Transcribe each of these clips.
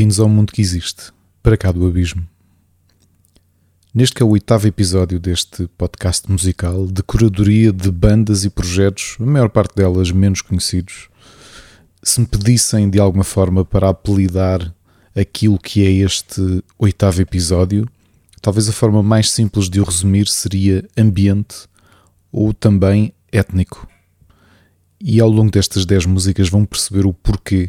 Bem-vindos ao mundo que existe, para cá do abismo. Neste que é o oitavo episódio deste podcast musical de curadoria de bandas e projetos, a maior parte delas menos conhecidos, se me pedissem de alguma forma para apelidar aquilo que é este oitavo episódio, talvez a forma mais simples de o resumir seria ambiente ou também étnico. E ao longo destas dez músicas vão perceber o porquê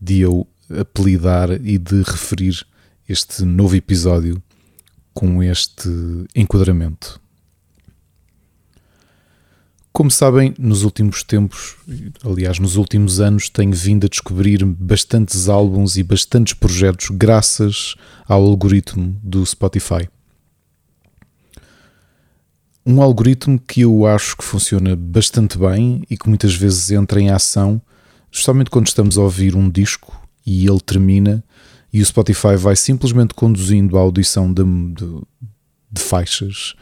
de eu apelidar e de referir este novo episódio com este enquadramento. Como sabem, nos últimos tempos, aliás, nos últimos anos, tenho vindo a descobrir bastantes álbuns e bastantes projetos graças ao algoritmo do Spotify. Um algoritmo que eu acho que funciona bastante bem e que muitas vezes entra em ação, justamente quando estamos a ouvir um disco e ele termina e o Spotify vai simplesmente conduzindo a audição de, de, de faixas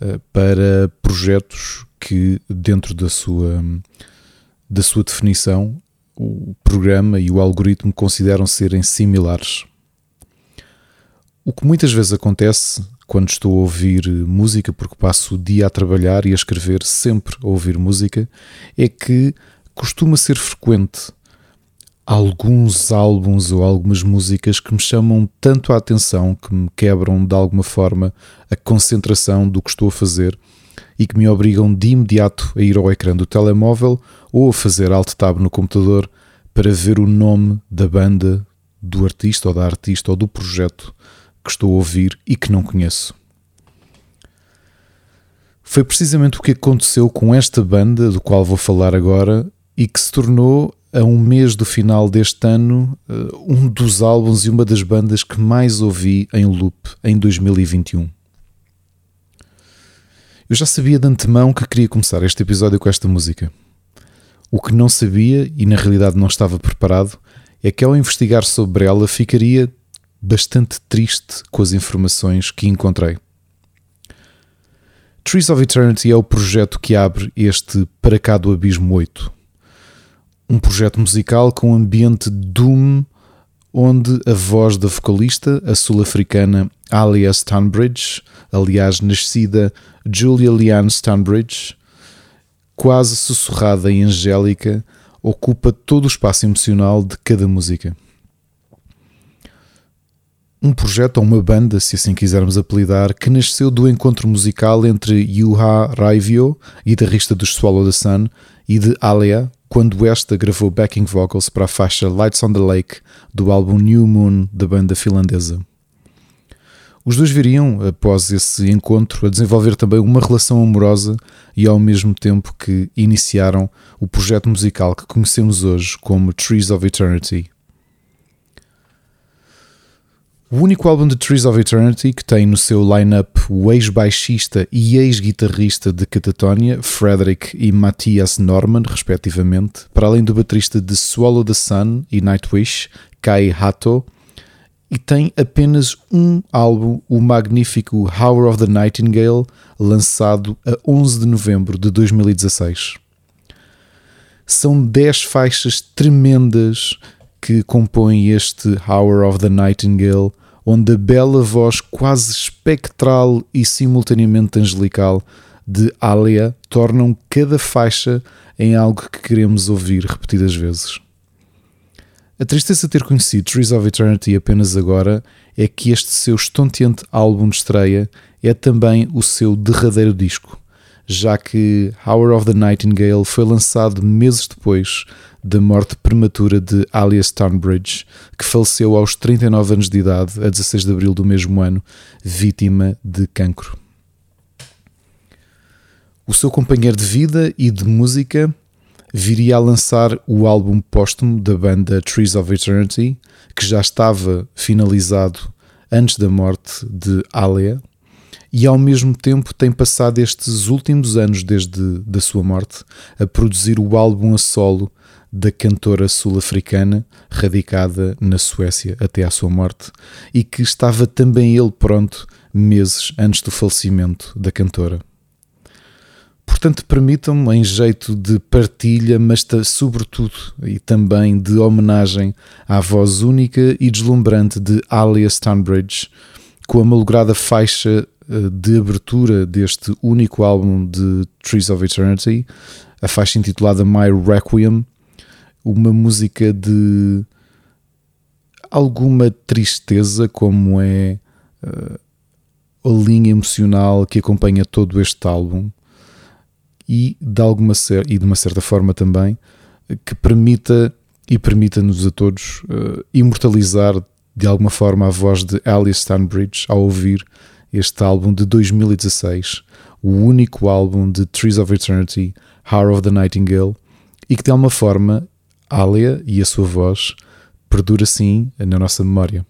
uh, para projetos que dentro da sua, da sua definição o programa e o algoritmo consideram serem similares. O que muitas vezes acontece quando estou a ouvir música, porque passo o dia a trabalhar e a escrever sempre a ouvir música, é que costuma ser frequente alguns álbuns ou algumas músicas que me chamam tanto a atenção, que me quebram de alguma forma a concentração do que estou a fazer e que me obrigam de imediato a ir ao ecrã do telemóvel ou a fazer alt tab no computador para ver o nome da banda, do artista ou da artista ou do projeto que estou a ouvir e que não conheço. Foi precisamente o que aconteceu com esta banda, do qual vou falar agora, e que se tornou a um mês do final deste ano, eh, um dos álbuns e uma das bandas que mais ouvi em loop em 2021. Eu já sabia de antemão que queria começar este episódio com esta música. O que não sabia, e na realidade não estava preparado, é que ao investigar sobre ela ficaria bastante triste com as informações que encontrei. Trees of Eternity é o projeto que abre este Para Cá do Abismo 8 um projeto musical com um ambiente doom, onde a voz da vocalista, a sul-africana Alia Stanbridge, aliás nascida Julia Leanne Stanbridge, quase sussurrada e angélica, ocupa todo o espaço emocional de cada música. Um projeto ou uma banda, se assim quisermos apelidar, que nasceu do encontro musical entre Yuha Raivio, guitarrista dos Swallow the Sun, e de Alia, quando esta gravou backing vocals para a faixa Lights on the Lake do álbum New Moon da banda finlandesa. Os dois viriam, após esse encontro, a desenvolver também uma relação amorosa e ao mesmo tempo que iniciaram o projeto musical que conhecemos hoje como Trees of Eternity. O único álbum de Trees of Eternity que tem no seu line-up o ex-baixista e ex-guitarrista de Catatonia, Frederick e Matthias Norman, respectivamente, para além do baterista de Swallow the Sun e Nightwish, Kai Hato, e tem apenas um álbum, o magnífico Hour of the Nightingale, lançado a 11 de novembro de 2016. São 10 faixas tremendas que compõem este Hour of the Nightingale, onde a bela voz quase espectral e simultaneamente angelical de Alia tornam cada faixa em algo que queremos ouvir repetidas vezes. A tristeza de ter conhecido Trees of Eternity apenas agora é que este seu estonteante álbum de estreia é também o seu derradeiro disco, já que Hour of the Nightingale foi lançado meses depois da morte prematura de Alias Stonebridge, que faleceu aos 39 anos de idade, a 16 de abril do mesmo ano, vítima de cancro. O seu companheiro de vida e de música viria a lançar o álbum póstumo da banda Trees of Eternity, que já estava finalizado antes da morte de Alia, e ao mesmo tempo tem passado estes últimos anos desde da sua morte a produzir o álbum a solo da cantora sul-africana radicada na Suécia até à sua morte e que estava também ele pronto meses antes do falecimento da cantora. Portanto, permitam-me, em jeito de partilha, mas sobretudo e também de homenagem à voz única e deslumbrante de Alia Stonebridge, com a malograda faixa eh, de abertura deste único álbum de Trees of Eternity, a faixa intitulada My Requiem, uma música de alguma tristeza, como é uh, a linha emocional que acompanha todo este álbum e de alguma e de uma certa forma também que permita e permita-nos a todos uh, imortalizar de alguma forma a voz de Alice Stanbridge ao ouvir este álbum de 2016, o único álbum de Trees of Eternity, Hour of the Nightingale, e que de alguma forma Alia e a sua voz perdura sim na nossa memória.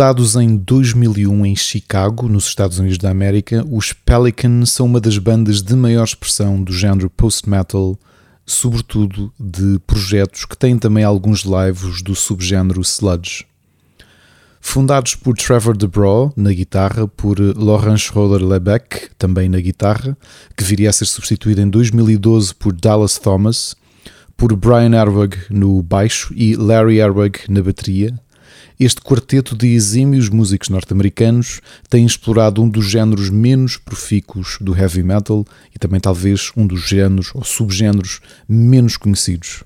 Fundados em 2001 em Chicago, nos Estados Unidos da América, os Pelican são uma das bandas de maior expressão do género post-metal, sobretudo de projetos que têm também alguns lives do subgénero sludge. Fundados por Trevor DeBraw na guitarra, por Laurent Schroeder-Lebec também na guitarra, que viria a ser substituído em 2012 por Dallas Thomas, por Brian Erwag no baixo e Larry Erwag na bateria, este quarteto de exímios músicos norte-americanos tem explorado um dos géneros menos profícuos do heavy metal e também talvez um dos géneros ou subgéneros menos conhecidos.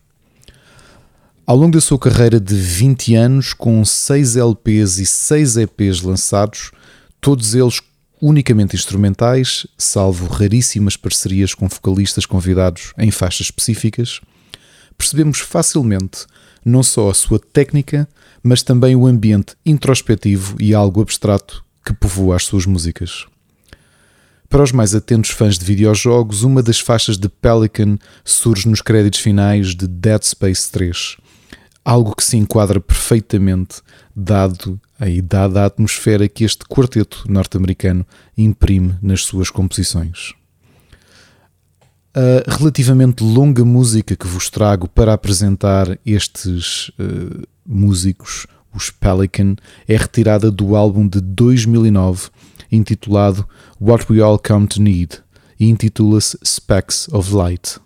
Ao longo da sua carreira de 20 anos, com 6 LPs e 6 EPs lançados, todos eles unicamente instrumentais, salvo raríssimas parcerias com vocalistas convidados em faixas específicas, percebemos facilmente não só a sua técnica, mas também o ambiente introspectivo e algo abstrato que povoa as suas músicas. Para os mais atentos fãs de videojogos, uma das faixas de Pelican surge nos créditos finais de Dead Space 3, algo que se enquadra perfeitamente dado a idade da atmosfera que este quarteto norte-americano imprime nas suas composições. A relativamente longa música que vos trago para apresentar estes uh, músicos, os Pelican, é retirada do álbum de 2009 intitulado What We All Come to Need e intitula-se Specks of Light.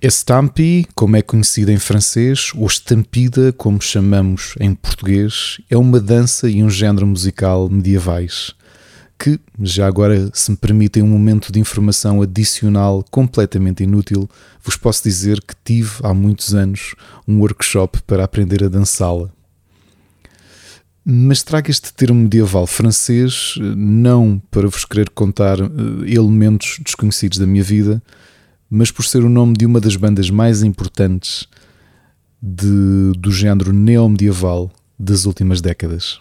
Estampi, como é conhecida em francês, ou estampida, como chamamos em português, é uma dança e um género musical medievais que, já agora, se me permitem um momento de informação adicional completamente inútil, vos posso dizer que tive há muitos anos um workshop para aprender a dançá-la. Mas trago este termo medieval francês não para vos querer contar eh, elementos desconhecidos da minha vida, mas por ser o nome de uma das bandas mais importantes de, do género neomedieval das últimas décadas.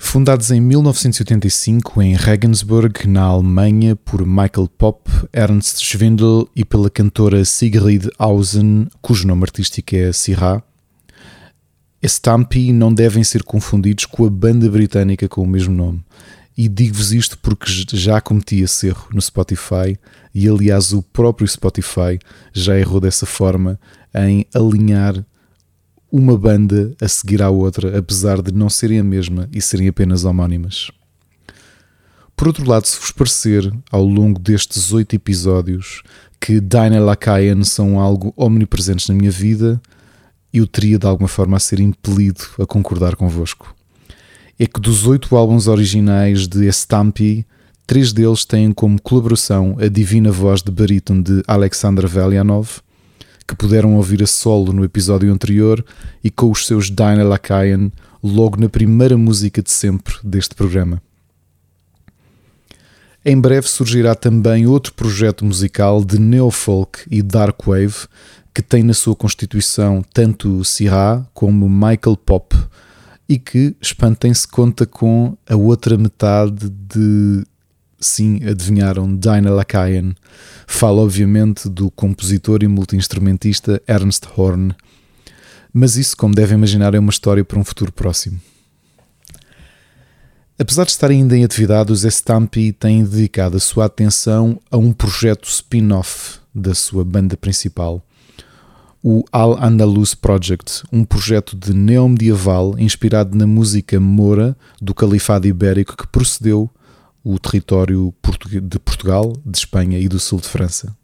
Fundados em 1985 em Regensburg, na Alemanha, por Michael Popp, Ernst Schwindel e pela cantora Sigrid Hausen, cujo nome artístico é Sirá, Stampy não devem ser confundidos com a banda britânica com o mesmo nome. E digo-vos isto porque já cometi esse erro no Spotify e, aliás, o próprio Spotify já errou dessa forma em alinhar uma banda a seguir à outra, apesar de não serem a mesma e serem apenas homónimas. Por outro lado, se vos parecer, ao longo destes oito episódios, que Dinah Lakayan são algo omnipresentes na minha vida, eu teria de alguma forma a ser impelido a concordar convosco. É que dos oito álbuns originais de Estampy, três deles têm como colaboração a divina voz de barítono de Alexander Velianov, que puderam ouvir a solo no episódio anterior e com os seus Dinah Lakayan logo na primeira música de sempre deste programa. Em breve surgirá também outro projeto musical de neofolk e dark wave que tem na sua constituição tanto Sirá como Michael Pop e que, espantem-se, conta com a outra metade de sim, adivinharam, Dinah Lakayan. Fala, obviamente, do compositor e multi-instrumentista Ernst Horn. Mas isso, como devem imaginar, é uma história para um futuro próximo. Apesar de estar ainda em atividade, os Estampy têm dedicado a sua atenção a um projeto spin-off da sua banda principal, o Al Andalus Project, um projeto de neomedieval inspirado na música moura do Califado Ibérico que procedeu o território de Portugal, de Espanha e do sul de França.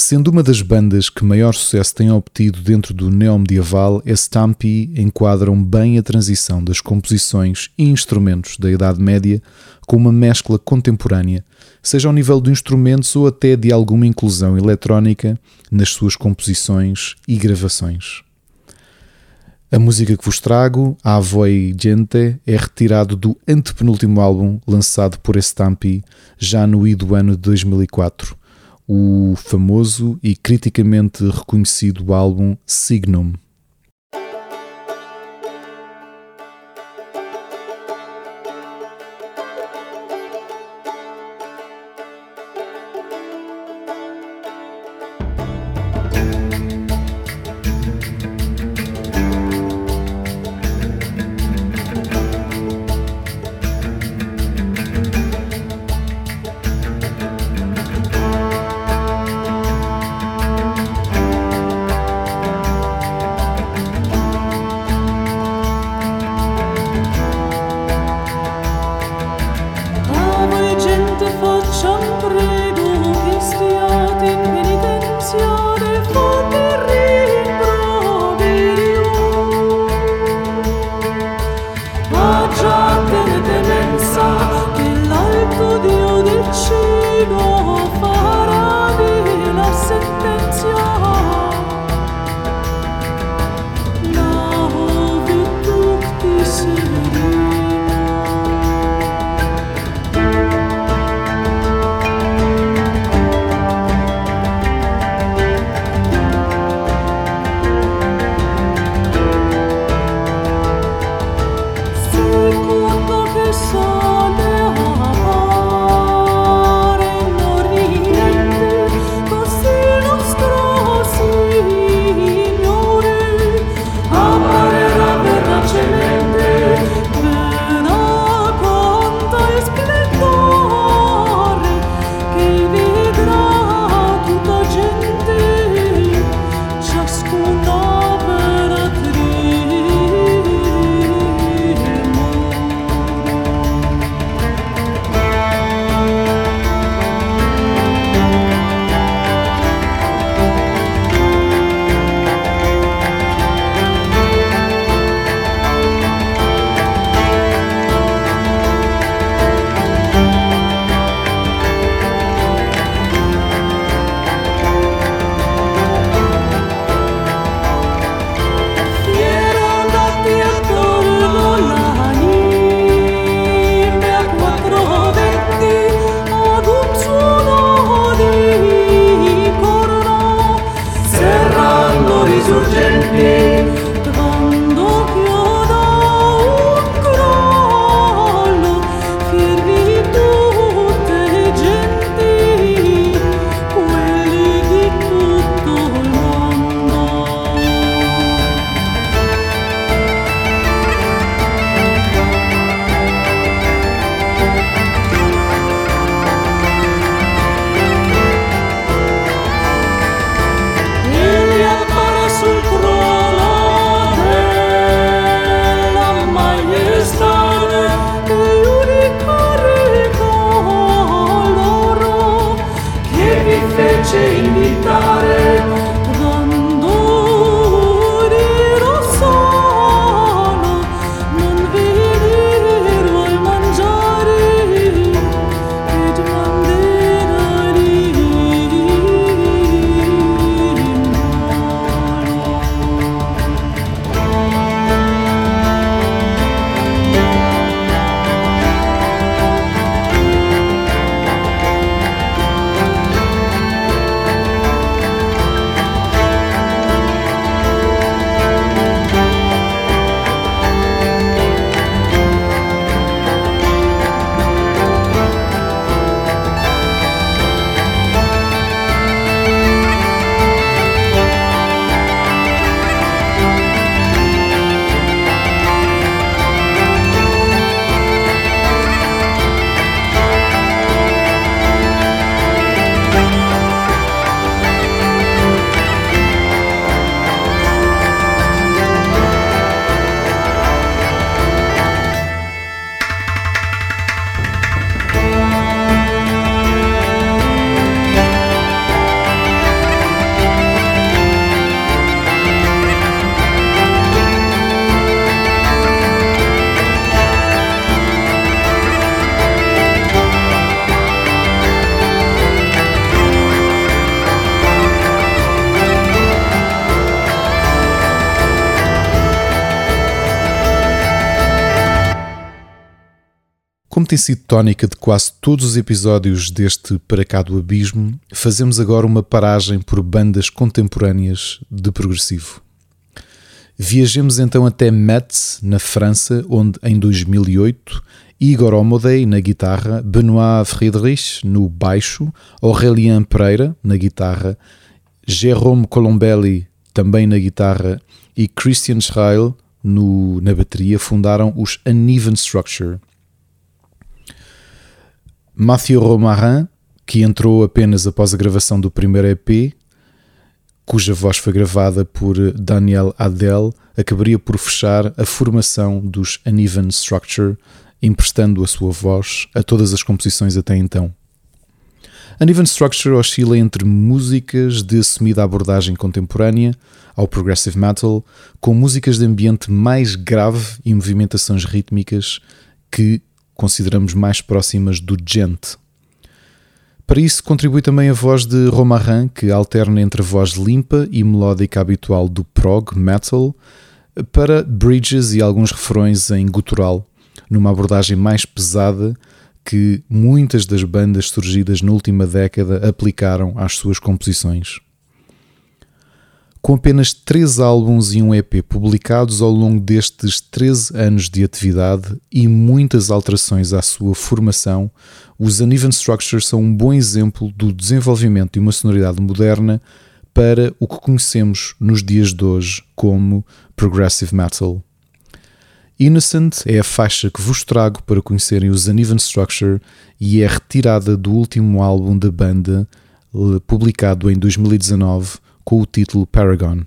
Sendo uma das bandas que maior sucesso tem obtido dentro do neomedieval, Estampi enquadram bem a transição das composições e instrumentos da Idade Média com uma mescla contemporânea, seja ao nível de instrumentos ou até de alguma inclusão eletrónica nas suas composições e gravações. A música que vos trago, A Voi Gente, é retirado do antepenúltimo álbum lançado por Estampi já no I do ano de 2004, o famoso e criticamente reconhecido álbum Signum. Tem sido tónica de quase todos os episódios deste Para Cá do Abismo, fazemos agora uma paragem por bandas contemporâneas de progressivo. Viajemos então até Metz, na França, onde em 2008 Igor Omodei na guitarra, Benoit Friedrich no baixo, Aurélien Pereira na guitarra, Jérôme Colombelli também na guitarra e Christian Schreil no, na bateria fundaram os Uneven Structure, Mathieu Romarin, que entrou apenas após a gravação do primeiro EP, cuja voz foi gravada por Daniel Adel, acabaria por fechar a formação dos Uneven Structure, emprestando a sua voz a todas as composições até então. Uneven Structure oscila entre músicas de assumida abordagem contemporânea ao progressive metal, com músicas de ambiente mais grave e movimentações rítmicas que consideramos mais próximas do gente. Para isso contribui também a voz de Romarin, que alterna entre a voz limpa e melódica habitual do prog metal para bridges e alguns refrões em gutural, numa abordagem mais pesada que muitas das bandas surgidas na última década aplicaram às suas composições. Com apenas três álbuns e um EP publicados ao longo destes 13 anos de atividade e muitas alterações à sua formação, os Uneven Structures são um bom exemplo do desenvolvimento de uma sonoridade moderna para o que conhecemos nos dias de hoje como Progressive Metal. Innocent é a faixa que vos trago para conhecerem os Uneven Structure e é retirada do último álbum da banda, publicado em 2019 com o título Paragon.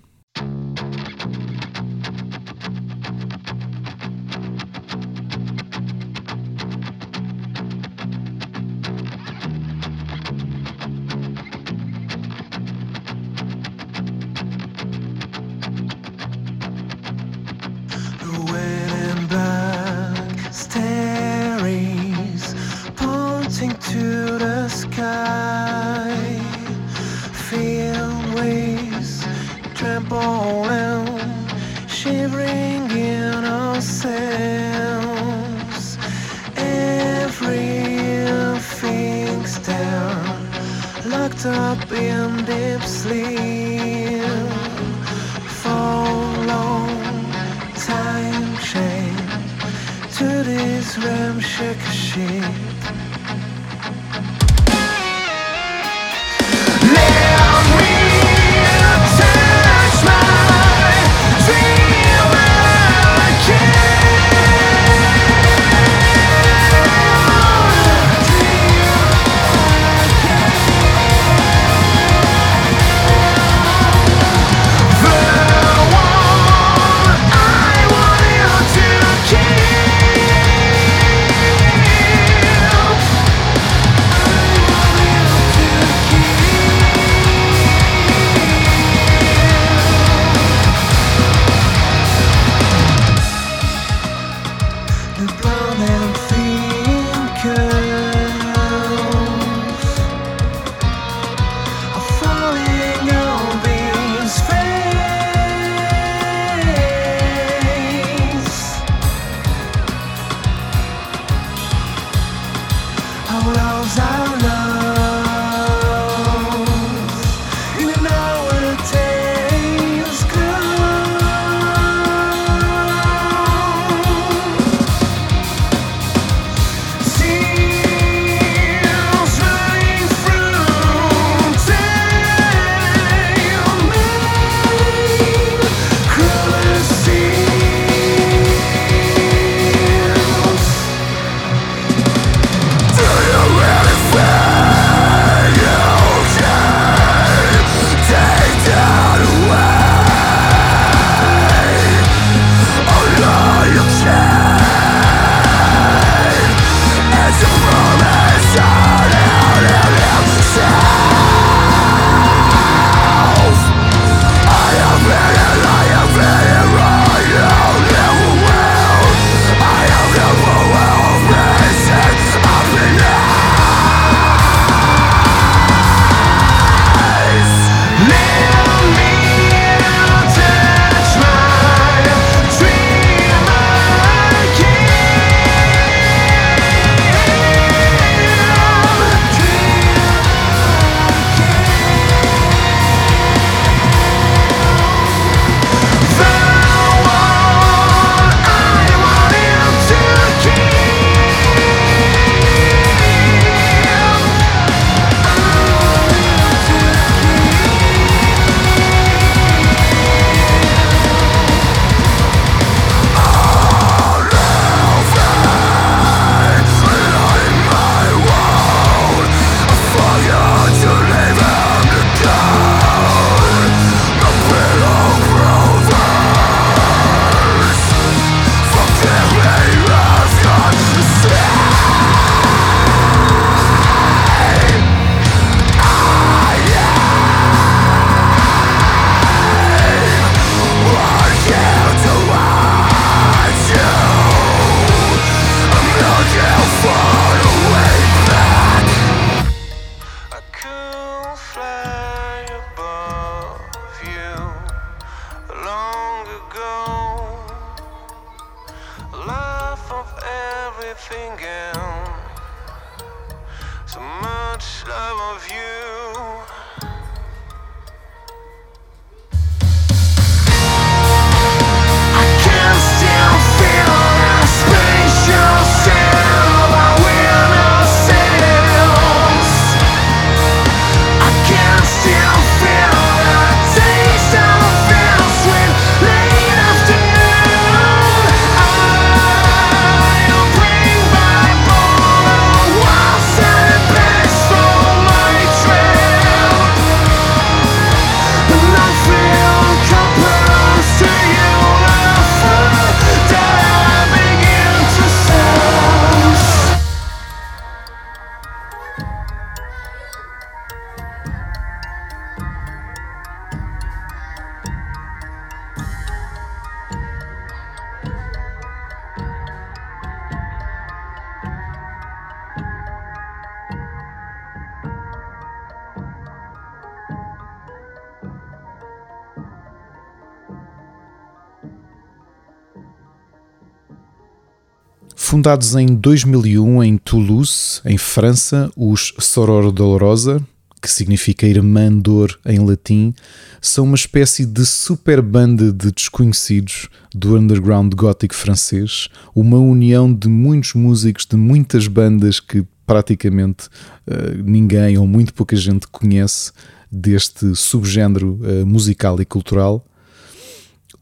Fundados em 2001 em Toulouse, em França, os Soror Dolorosa, que significa irmã dor em latim, são uma espécie de super banda de desconhecidos do underground gótico francês, uma união de muitos músicos de muitas bandas que praticamente uh, ninguém ou muito pouca gente conhece deste subgénero uh, musical e cultural.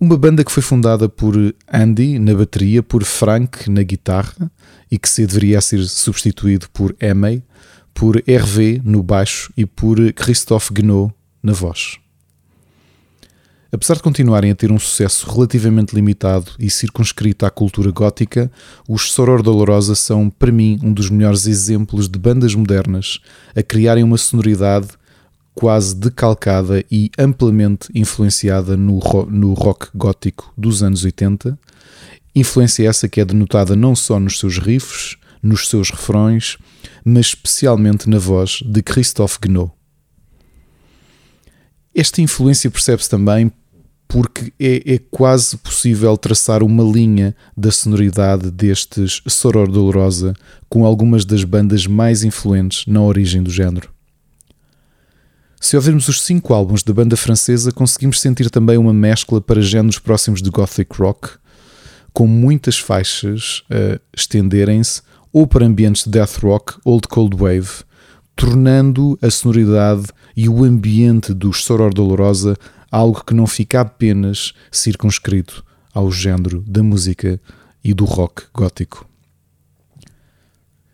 Uma banda que foi fundada por Andy na bateria, por Frank na guitarra e que se deveria ser substituído por Emey, por Hervé no baixo e por Christophe Guenot na voz. Apesar de continuarem a ter um sucesso relativamente limitado e circunscrito à cultura gótica, os Soror Dolorosa são, para mim, um dos melhores exemplos de bandas modernas a criarem uma sonoridade quase decalcada e amplamente influenciada no, no rock gótico dos anos 80. Influência essa que é denotada não só nos seus riffs, nos seus refrões, mas especialmente na voz de Christophe Guenot. Esta influência percebe-se também porque é, é, quase possível traçar uma linha da sonoridade destes Soror Dolorosa com algumas das bandas mais influentes na origem do género. Se ouvirmos os cinco álbuns da banda francesa, conseguimos sentir também uma mescla para géneros próximos de gothic rock, com muitas faixas a estenderem-se ou para ambientes de death rock ou de cold wave, tornando a sonoridade e o ambiente dos Soror Dolorosa algo que não fica apenas circunscrito ao género da música e do rock gótico.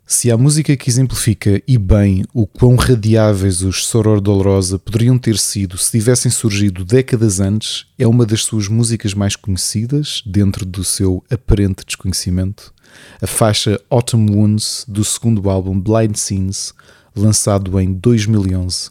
Se a música que exemplifica e bem o quão radiáveis os Soror Dolorosa poderiam ter sido se tivessem surgido décadas antes, é uma das suas músicas mais conhecidas dentro do seu aparente desconhecimento a faixa Autumn Wounds do segundo álbum Blind Scenes, lançado em 2011.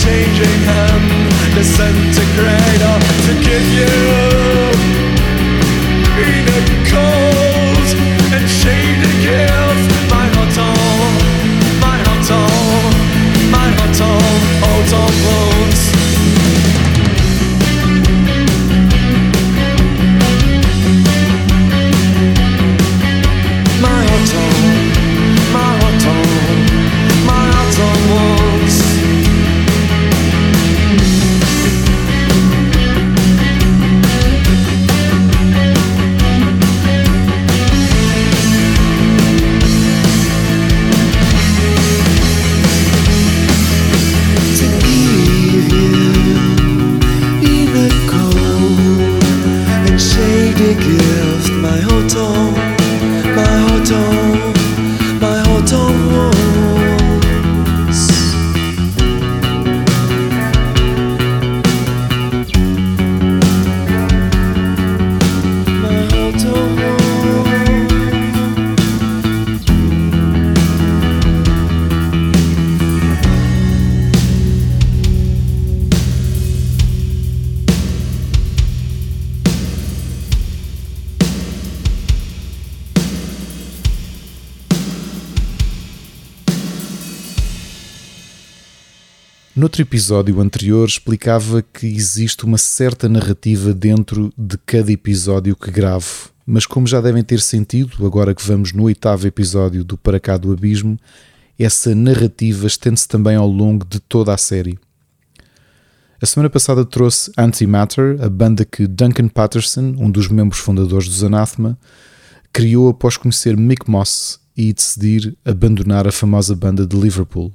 Changing them, disintegrator to give you. In a cold Noutro episódio anterior explicava que existe uma certa narrativa dentro de cada episódio que gravo, mas como já devem ter sentido, agora que vamos no oitavo episódio do Para Cá do Abismo, essa narrativa estende-se também ao longo de toda a série. A semana passada trouxe Antimatter, a banda que Duncan Patterson, um dos membros fundadores dos Anathema, criou após conhecer Mick Moss e decidir abandonar a famosa banda de Liverpool.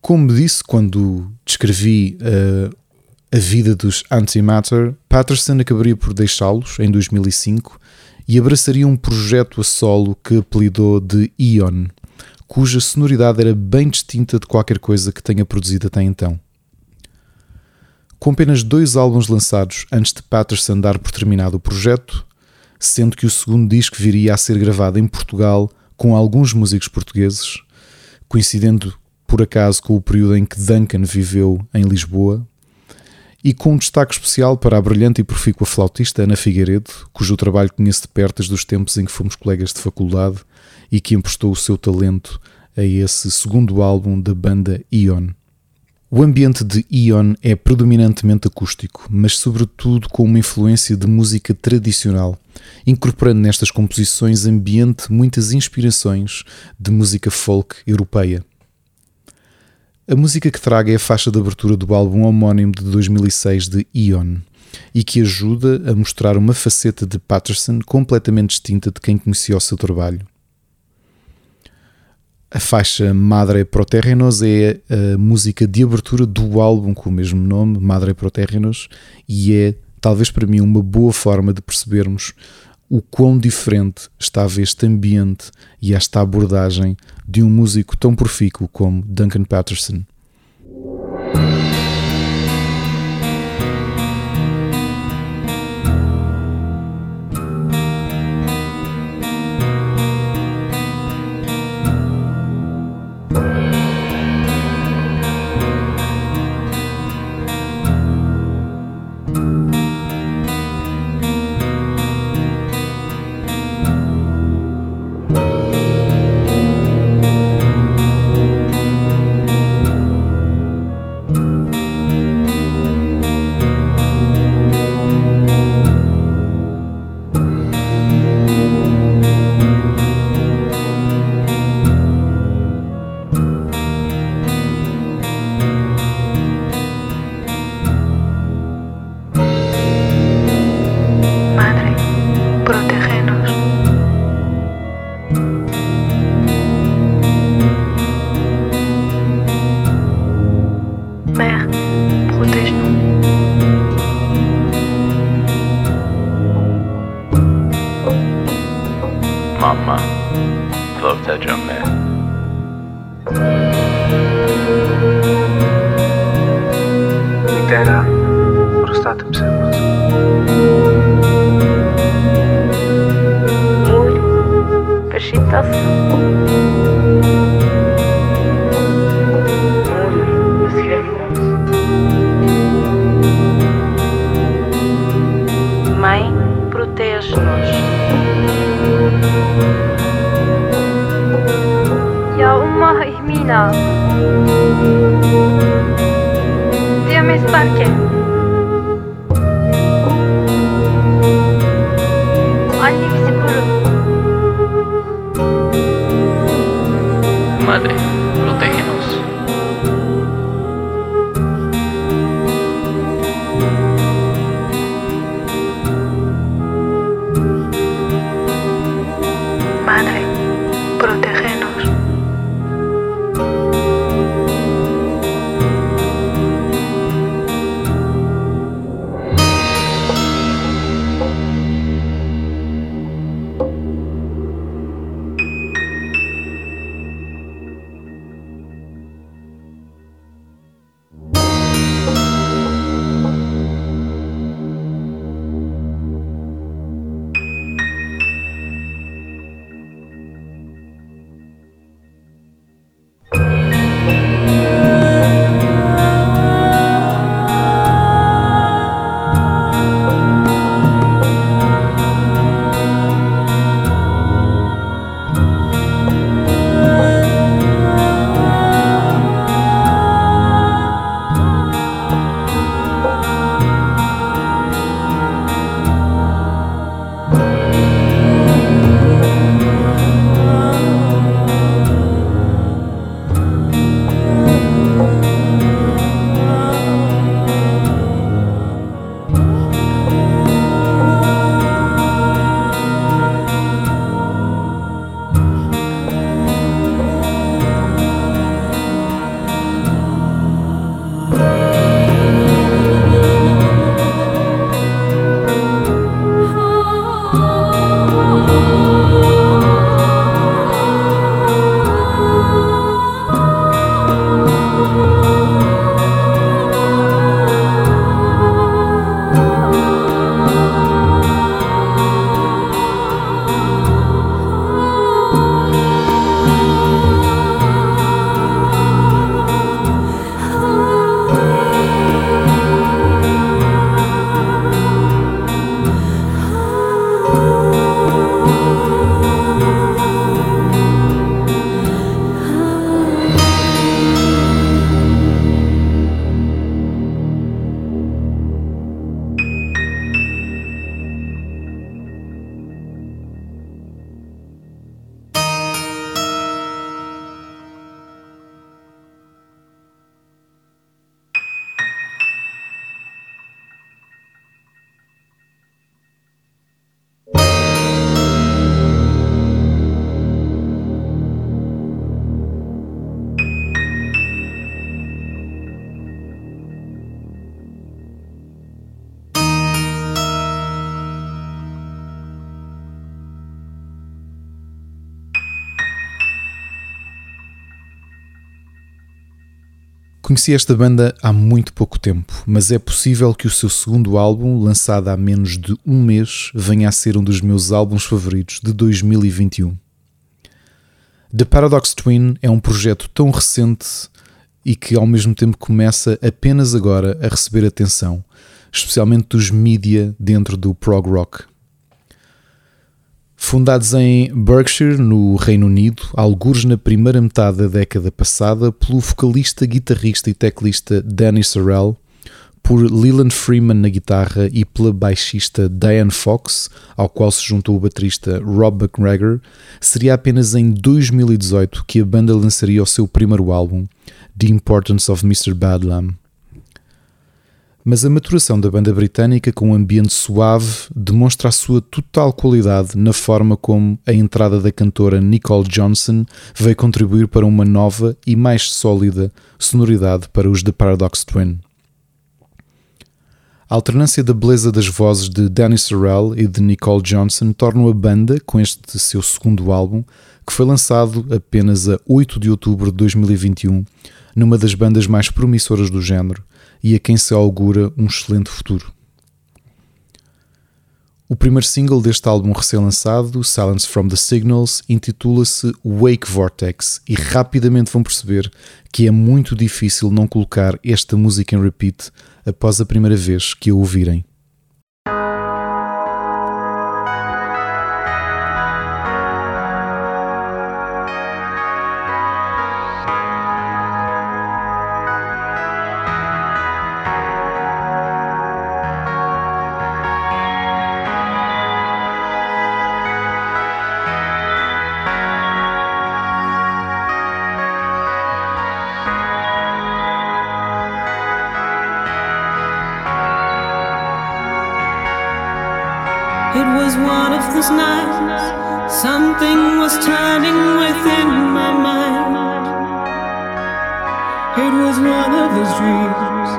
Como disse quando descrevi uh, a vida dos Antimatter, Patterson acabaria por deixá-los em 2005 e abraçaria um projeto a solo que apelidou de Eon, cuja sonoridade era bem distinta de qualquer coisa que tenha produzido até então. Com apenas dois álbuns lançados antes de Patterson dar por terminado o projeto, sendo que o segundo disco viria a ser gravado em Portugal com alguns músicos portugueses, coincidendo por acaso com o período em que Duncan viveu em Lisboa, e com um destaque especial para a brilhante e profícua flautista Ana Figueiredo, cujo trabalho conheço de perto desde os tempos em que fomos colegas de faculdade e que emprestou o seu talento a esse segundo álbum da banda Ion. O ambiente de Ion é predominantemente acústico, mas sobretudo com uma influência de música tradicional, incorporando nestas composições ambiente muitas inspirações de música folk europeia. A música que traga é a faixa de abertura do álbum homónimo de 2006 de Ion e que ajuda a mostrar uma faceta de Patterson completamente distinta de quem conhecia o seu trabalho. A faixa Madre Proterrenos é a música de abertura do álbum com o mesmo nome, Madre Proterrenos, e é, talvez para mim, uma boa forma de percebermos o quão diferente estava este ambiente e esta abordagem de um músico tão profícuo como Duncan Patterson. 啊 Conheci esta banda há muito pouco tempo, mas é possível que o seu segundo álbum, lançado há menos de um mês, venha a ser um dos meus álbuns favoritos de 2021. The Paradox Twin é um projeto tão recente e que ao mesmo tempo começa apenas agora a receber atenção, especialmente dos mídia dentro do prog rock. Fundados em Berkshire, no Reino Unido, algures na primeira metade da década passada, pelo vocalista, guitarrista e teclista Danny Sorrell, por Leland Freeman na guitarra e pela baixista Diane Fox, ao qual se juntou o baterista Rob McGregor, seria apenas em 2018 que a banda lançaria o seu primeiro álbum, The Importance of Mr. Badlam mas a maturação da banda britânica com um ambiente suave demonstra a sua total qualidade na forma como a entrada da cantora Nicole Johnson veio contribuir para uma nova e mais sólida sonoridade para os The Paradox Twin. A alternância da beleza das vozes de Danny Sorrell e de Nicole Johnson tornam a banda, com este seu segundo álbum, que foi lançado apenas a 8 de outubro de 2021, numa das bandas mais promissoras do género e a quem se augura um excelente futuro. O primeiro single deste álbum recém-lançado, Silence from the Signals, intitula-se Wake Vortex e rapidamente vão perceber que é muito difícil não colocar esta música em repeat após a primeira vez que a ouvirem. Was one of those dreams,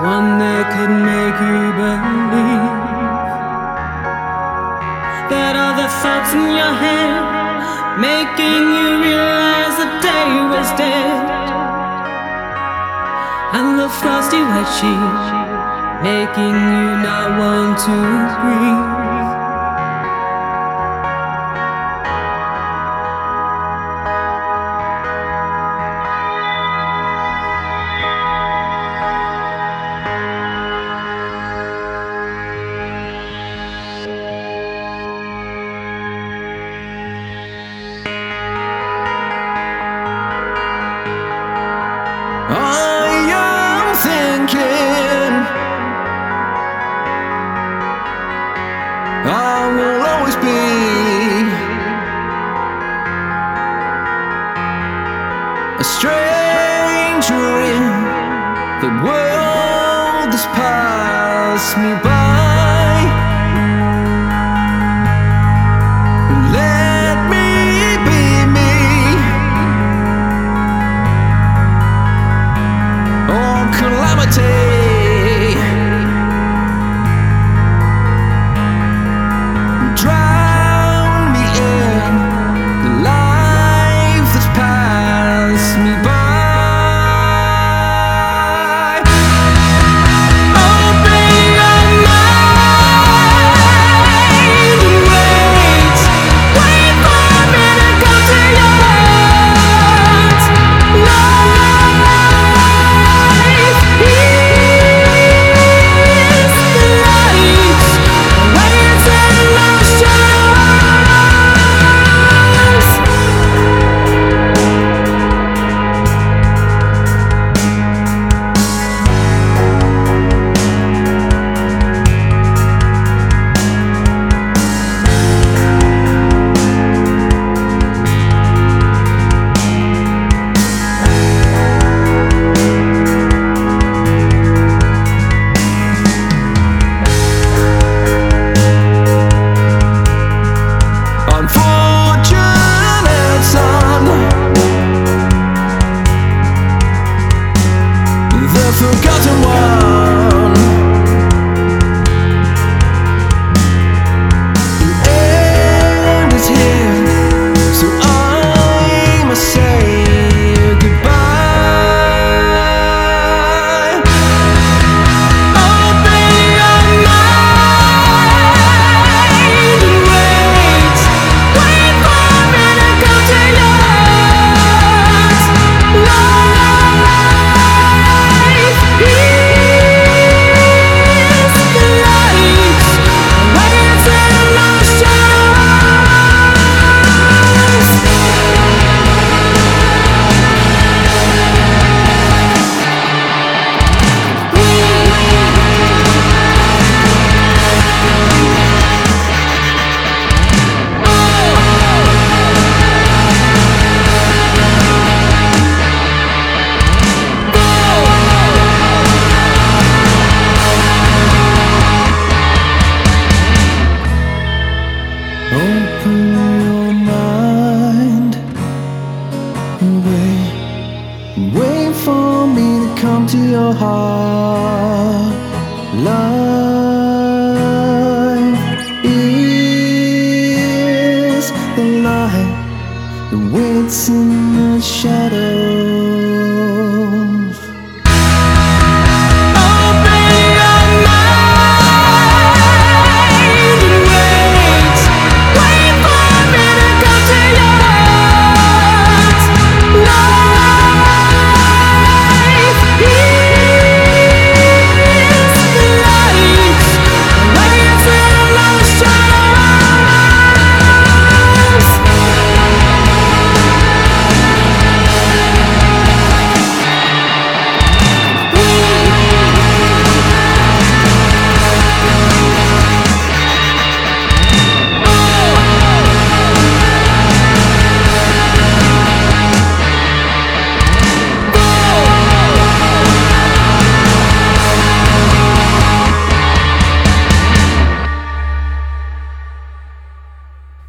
one that could make you believe that all the thoughts in your head making you realize the day was dead, and the frosty white sheet making you not want to breathe.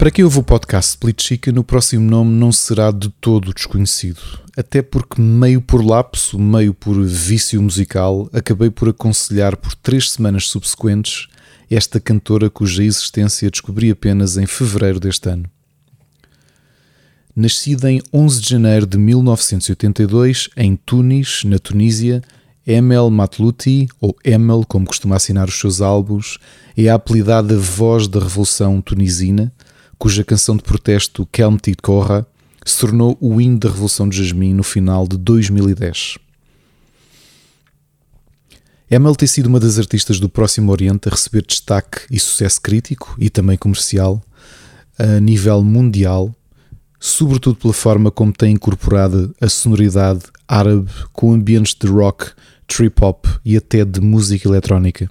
Para quem ouve o podcast Split Chicken, o próximo nome não será de todo desconhecido. Até porque, meio por lapso, meio por vício musical, acabei por aconselhar por três semanas subsequentes esta cantora cuja existência descobri apenas em fevereiro deste ano. Nascida em 11 de janeiro de 1982 em Tunis, na Tunísia, Emel Matlouti, ou Emel, como costuma assinar os seus álbuns, é a apelidada voz da Revolução Tunisina, cuja canção de protesto Kelmti Korra se tornou o hino da Revolução de Jasmim no final de 2010. Emel tem sido uma das artistas do Próximo Oriente a receber destaque e sucesso crítico e também comercial a nível mundial, sobretudo pela forma como tem incorporado a sonoridade árabe com ambientes de rock, trip hop e até de música eletrónica.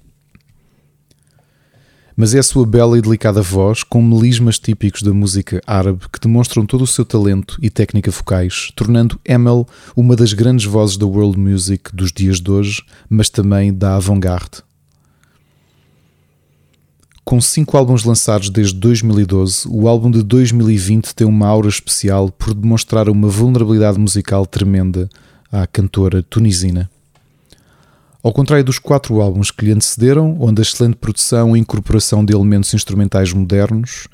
Mas é a sua bela e delicada voz, com melismas típicos da música árabe que demonstram todo o seu talento e técnica vocais, tornando Emel uma das grandes vozes da world music dos dias de hoje, mas também da avant-garde. Com cinco álbuns lançados desde 2012, o álbum de 2020 tem uma aura especial por demonstrar uma vulnerabilidade musical tremenda à cantora tunisina. Ao contrário dos quatro álbuns que lhe antecederam, onde a excelente produção e incorporação de elementos instrumentais modernos,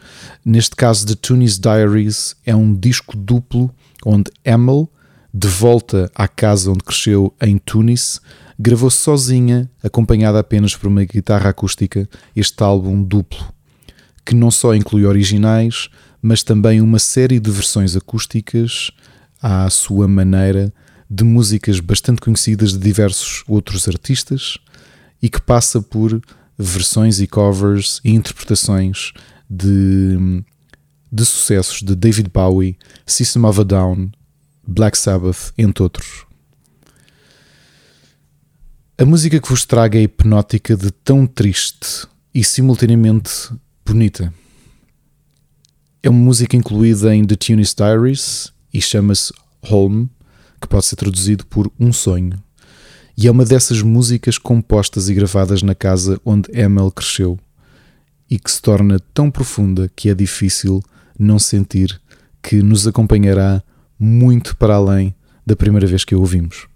neste caso The Tunis Diaries é um disco duplo onde Emel, de volta à casa onde cresceu em Tunis, gravou sozinha, acompanhada apenas por uma guitarra acústica, este álbum duplo, que não só inclui originais, mas também uma série de versões acústicas à sua maneira de músicas bastante conhecidas de diversos outros artistas e que passa por versões e covers e interpretações de, de sucessos de David Bowie, System of a Down, Black Sabbath, entre outros. A música que vos trago é hipnótica de tão triste e simultaneamente bonita. É uma música incluída em The Tunis Diaries e chama-se Home, que pode ser traduzido por Um Sonho. E é uma dessas músicas compostas e gravadas na casa onde Emel cresceu e que se torna tão profunda que é difícil não sentir que nos acompanhará muito para além da primeira vez que a ouvimos.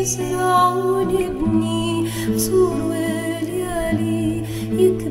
خيالي نزرع ونبني قصور وليالي يكبر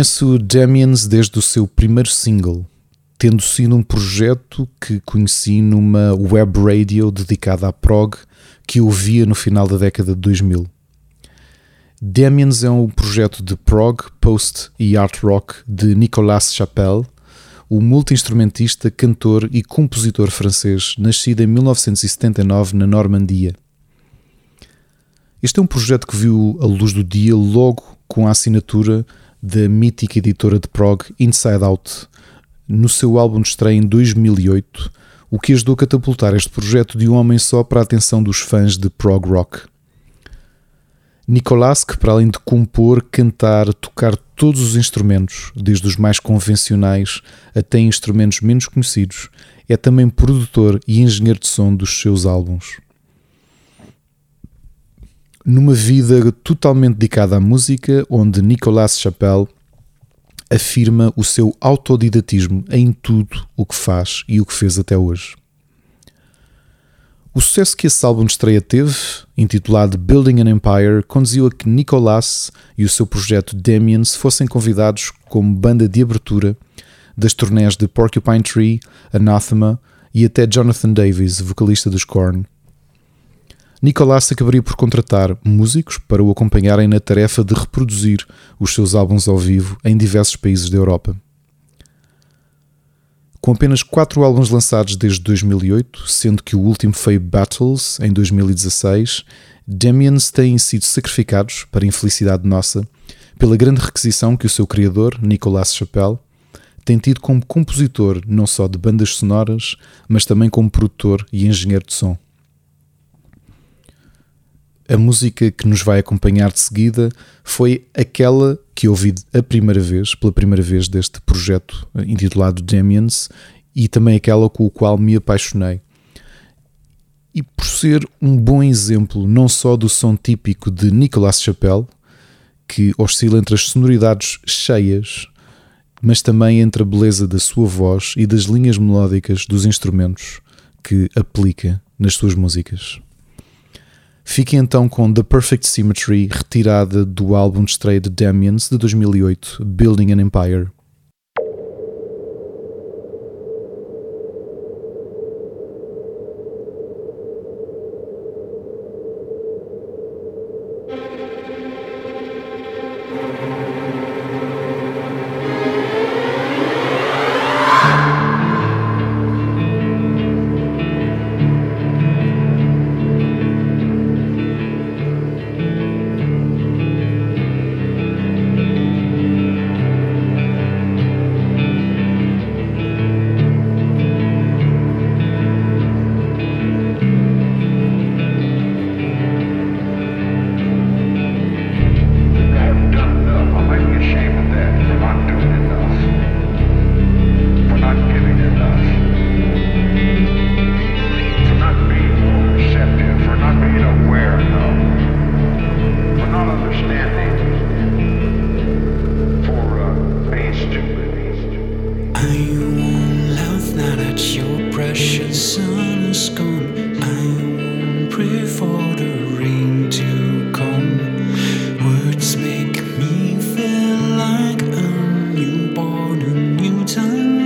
Conheço Damians desde o seu primeiro single, tendo sido um projeto que conheci numa web radio dedicada à prog que ouvia no final da década de 2000. Damians é um projeto de prog, post e art rock de Nicolas Chapelle, o multi-instrumentista, cantor e compositor francês, nascido em 1979 na Normandia. Este é um projeto que viu a luz do dia logo com a assinatura da mítica editora de prog Inside Out no seu álbum de estreia em 2008, o que ajudou a catapultar este projeto de um homem só para a atenção dos fãs de prog rock. Nicolás, que para além de compor, cantar, tocar todos os instrumentos, desde os mais convencionais até instrumentos menos conhecidos, é também produtor e engenheiro de som dos seus álbuns. Numa vida totalmente dedicada à música, onde Nicolas Chapelle afirma o seu autodidatismo em tudo o que faz e o que fez até hoje. O sucesso que esse álbum de estreia teve, intitulado Building an Empire, conduziu a que Nicolas e o seu projeto Damians fossem convidados como banda de abertura das turnés de Porcupine Tree, Anathema e até Jonathan Davis, vocalista dos Korn. Nicolas acabaria por contratar músicos para o acompanharem na tarefa de reproduzir os seus álbuns ao vivo em diversos países da Europa. Com apenas quatro álbuns lançados desde 2008, sendo que o último foi Battles em 2016, Damians têm sido sacrificados, para infelicidade nossa, pela grande requisição que o seu criador, Nicolas Chappelle, tem tido como compositor não só de bandas sonoras, mas também como produtor e engenheiro de som. A música que nos vai acompanhar de seguida foi aquela que ouvi a primeira vez, pela primeira vez deste projeto intitulado Damians, e também aquela com o qual me apaixonei. E por ser um bom exemplo não só do som típico de Nicolas Chappelle, que oscila entre as sonoridades cheias, mas também entre a beleza da sua voz e das linhas melódicas dos instrumentos que aplica nas suas músicas. Fiquem então com The Perfect Symmetry, retirada do álbum de estreia de Damians de 2008, Building an Empire.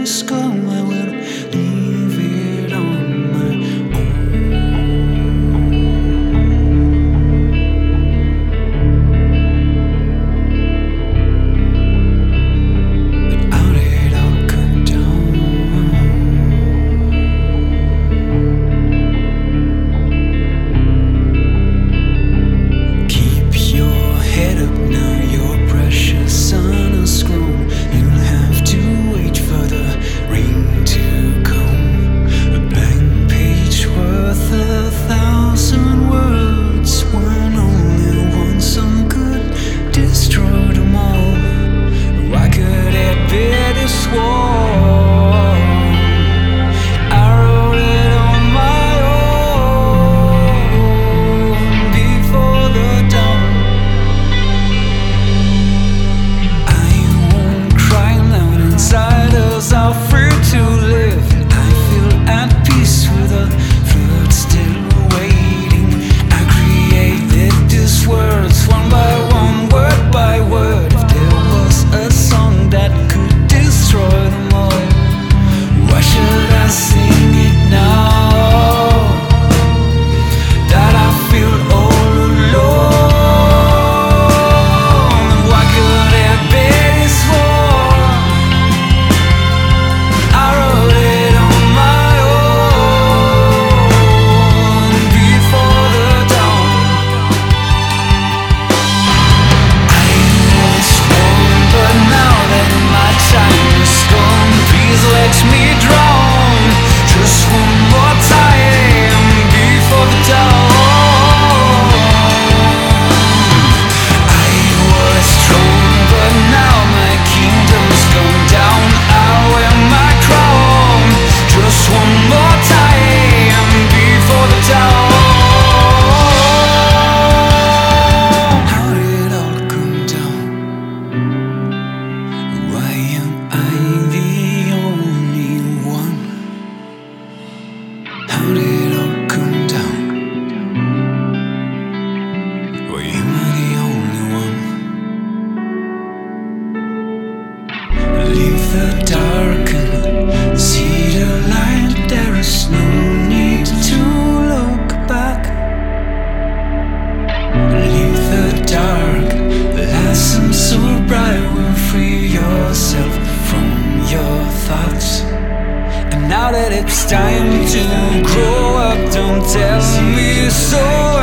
sky. It's time to grow up. Don't tell me so.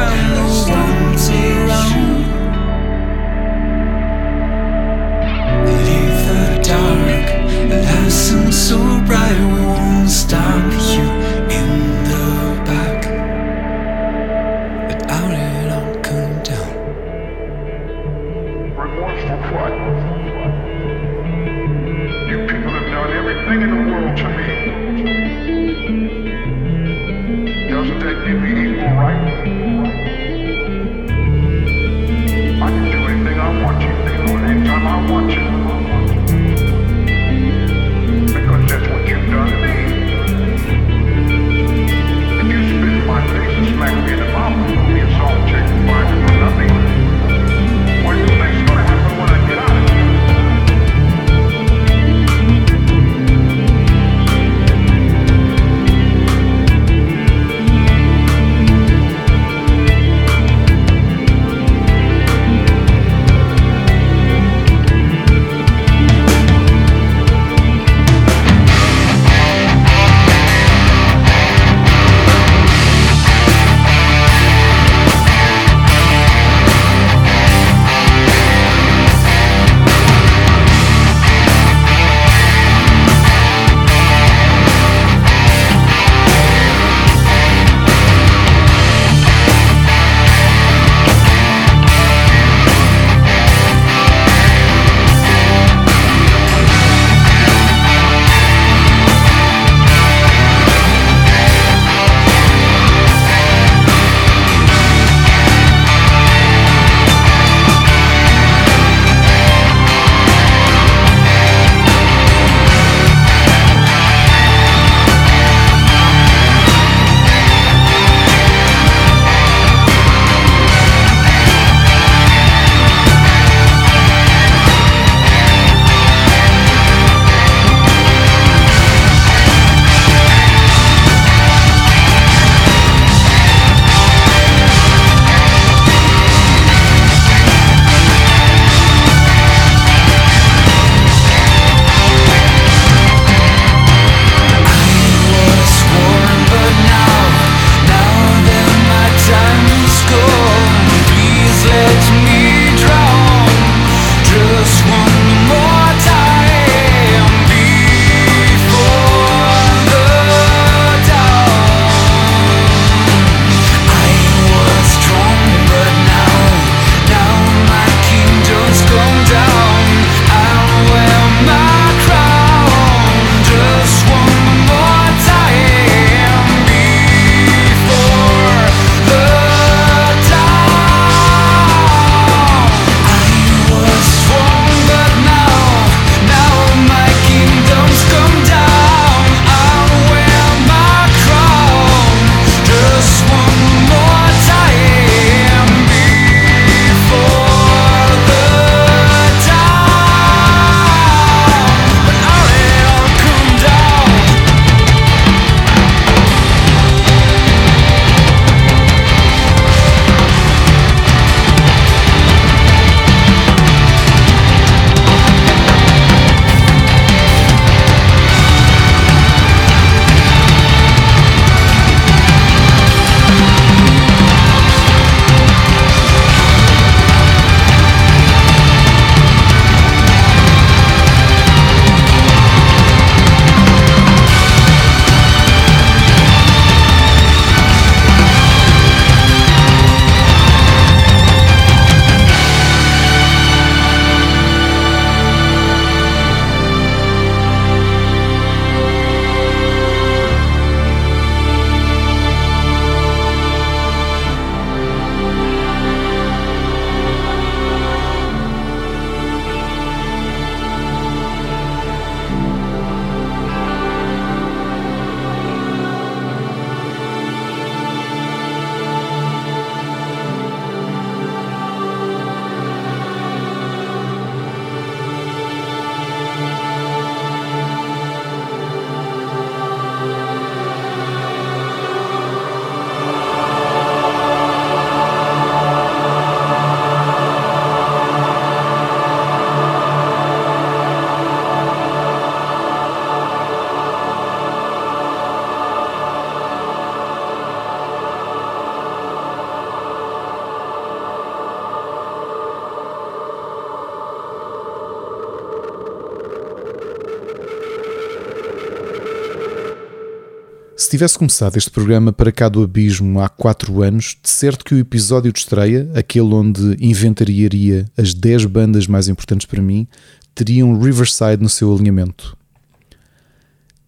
Tivesse começado este programa para cá do abismo há 4 anos, de certo que o episódio de estreia, aquele onde inventariaria as 10 bandas mais importantes para mim, teria um Riverside no seu alinhamento.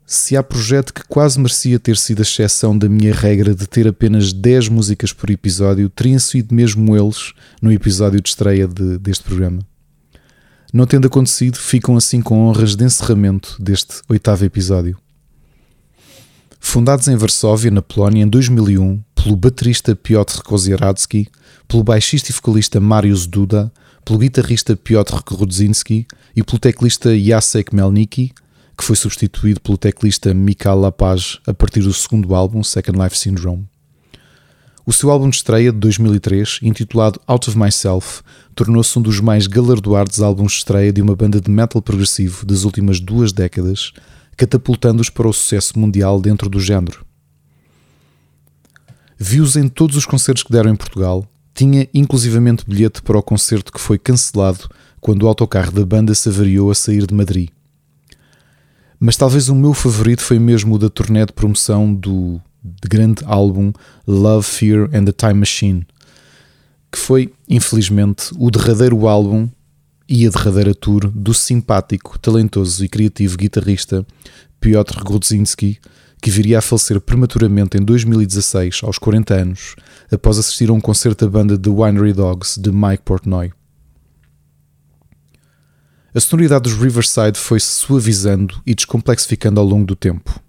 Se há projeto que quase merecia ter sido a exceção da minha regra de ter apenas 10 músicas por episódio, teriam sido mesmo eles no episódio de estreia de- deste programa. Não tendo acontecido, ficam assim com honras de encerramento deste oitavo episódio. Fundados em Varsóvia, na Polónia, em 2001, pelo baterista Piotr Koziaradzki, pelo baixista e vocalista Mariusz Duda, pelo guitarrista Piotr Grudzinski e pelo teclista Jacek Melniki, que foi substituído pelo teclista Mikhail Lapage a partir do segundo álbum, Second Life Syndrome. O seu álbum de estreia de 2003, intitulado Out of Myself, tornou-se um dos mais galardoados álbuns de estreia de uma banda de metal progressivo das últimas duas décadas, catapultando-os para o sucesso mundial dentro do género. Vi-os em todos os concertos que deram em Portugal, tinha inclusivamente bilhete para o concerto que foi cancelado quando o autocarro da banda se avariou a sair de Madrid. Mas talvez o meu favorito foi mesmo o da turnê de promoção do de grande álbum Love, Fear and the Time Machine, que foi, infelizmente, o derradeiro álbum e a derradeira tour do simpático, talentoso e criativo guitarrista Piotr Grudzinski, que viria a falecer prematuramente em 2016, aos 40 anos, após assistir a um concerto da banda The Winery Dogs de Mike Portnoy. A sonoridade dos Riverside foi-se suavizando e descomplexificando ao longo do tempo.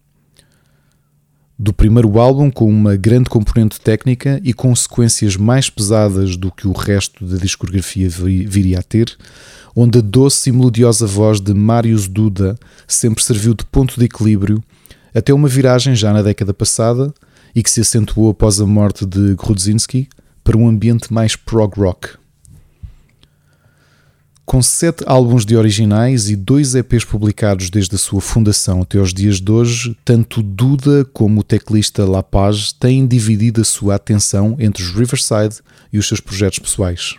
Do primeiro álbum, com uma grande componente técnica e com sequências mais pesadas do que o resto da discografia vi- viria a ter, onde a doce e melodiosa voz de Marius Duda sempre serviu de ponto de equilíbrio, até uma viragem já na década passada e que se acentuou após a morte de Grudzinski para um ambiente mais prog rock. Com sete álbuns de originais e dois EPs publicados desde a sua fundação até aos dias de hoje, tanto Duda como o teclista Lapage têm dividido a sua atenção entre os Riverside e os seus projetos pessoais.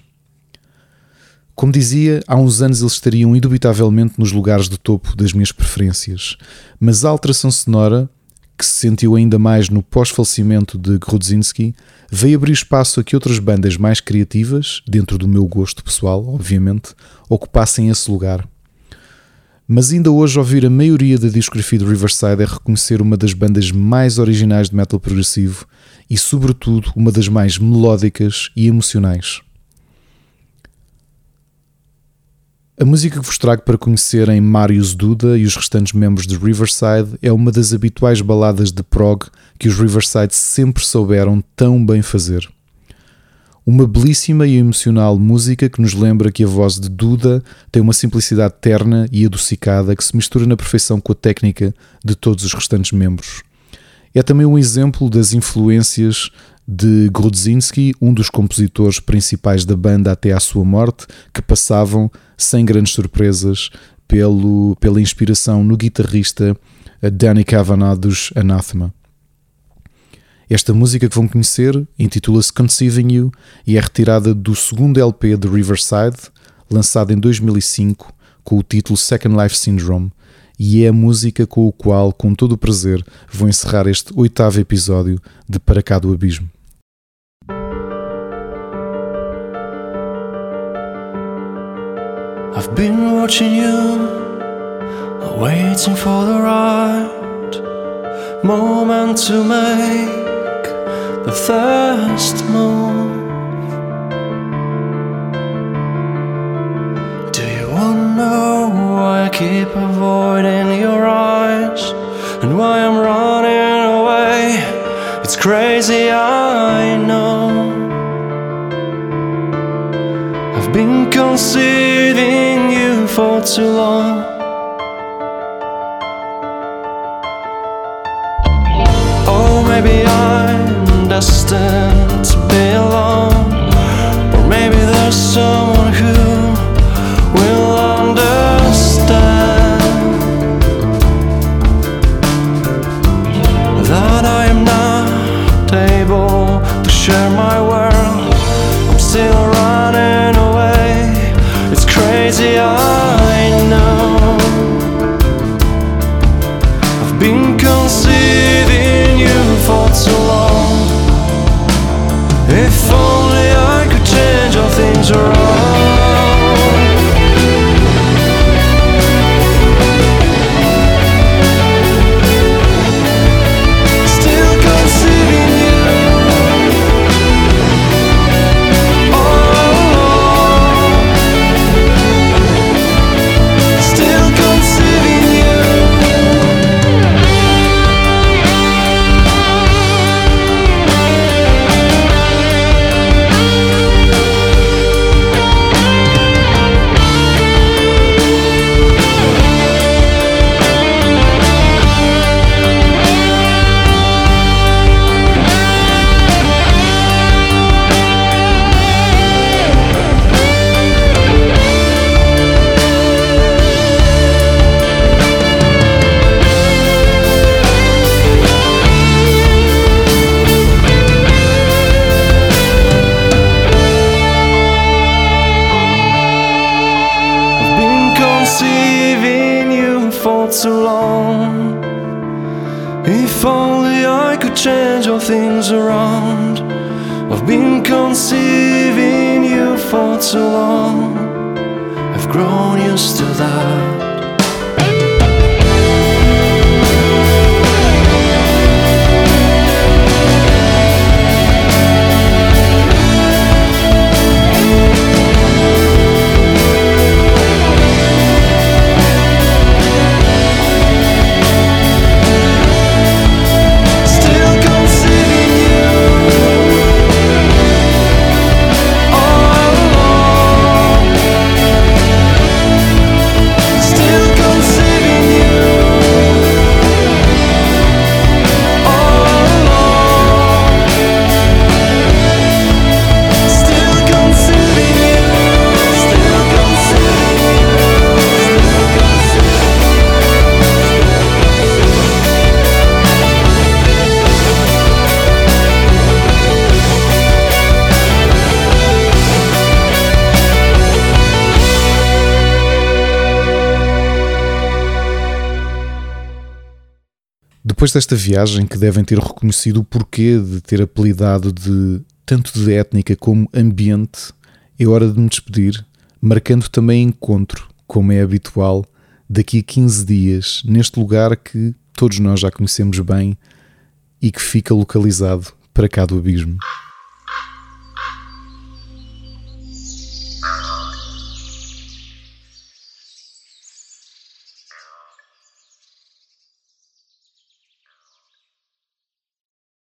Como dizia, há uns anos eles estariam indubitavelmente nos lugares de topo das minhas preferências, mas a alteração sonora, que se sentiu ainda mais no pós-falecimento de Grudzinski, veio abrir espaço a que outras bandas mais criativas, dentro do meu gosto pessoal, obviamente, ocupassem esse lugar. Mas ainda hoje ouvir a maioria da discografia de Riverside é reconhecer uma das bandas mais originais de metal progressivo e, sobretudo, uma das mais melódicas e emocionais. A música que vos trago para conhecerem Marius Duda e os restantes membros de Riverside é uma das habituais baladas de prog que os Riverside sempre souberam tão bem fazer. Uma belíssima e emocional música que nos lembra que a voz de Duda tem uma simplicidade terna e adocicada que se mistura na perfeição com a técnica de todos os restantes membros. É também um exemplo das influências de Grudzinski, um dos compositores principais da banda até à sua morte, que passavam, sem grandes surpresas, pelo, pela inspiração no guitarrista Danny Kavanagh dos Anathema. Esta música que vão conhecer intitula-se Conceiving You e é retirada do segundo LP de Riverside, lançado em 2005, com o título Second Life Syndrome, e é a música com o qual, com todo o prazer, vou encerrar este oitavo episódio de Para Cá do Abismo. I've been watching you, waiting for the right moment to make the first move. Do you know why I keep avoiding your eyes and why I'm running away? It's crazy, I know. I've been conceiving for too long. Oh, maybe I'm destined to be alone. Or maybe there's someone Depois desta viagem, que devem ter reconhecido o porquê de ter apelidado de tanto de étnica como ambiente, é hora de me despedir, marcando também encontro, como é habitual, daqui a 15 dias, neste lugar que todos nós já conhecemos bem e que fica localizado para cá do abismo.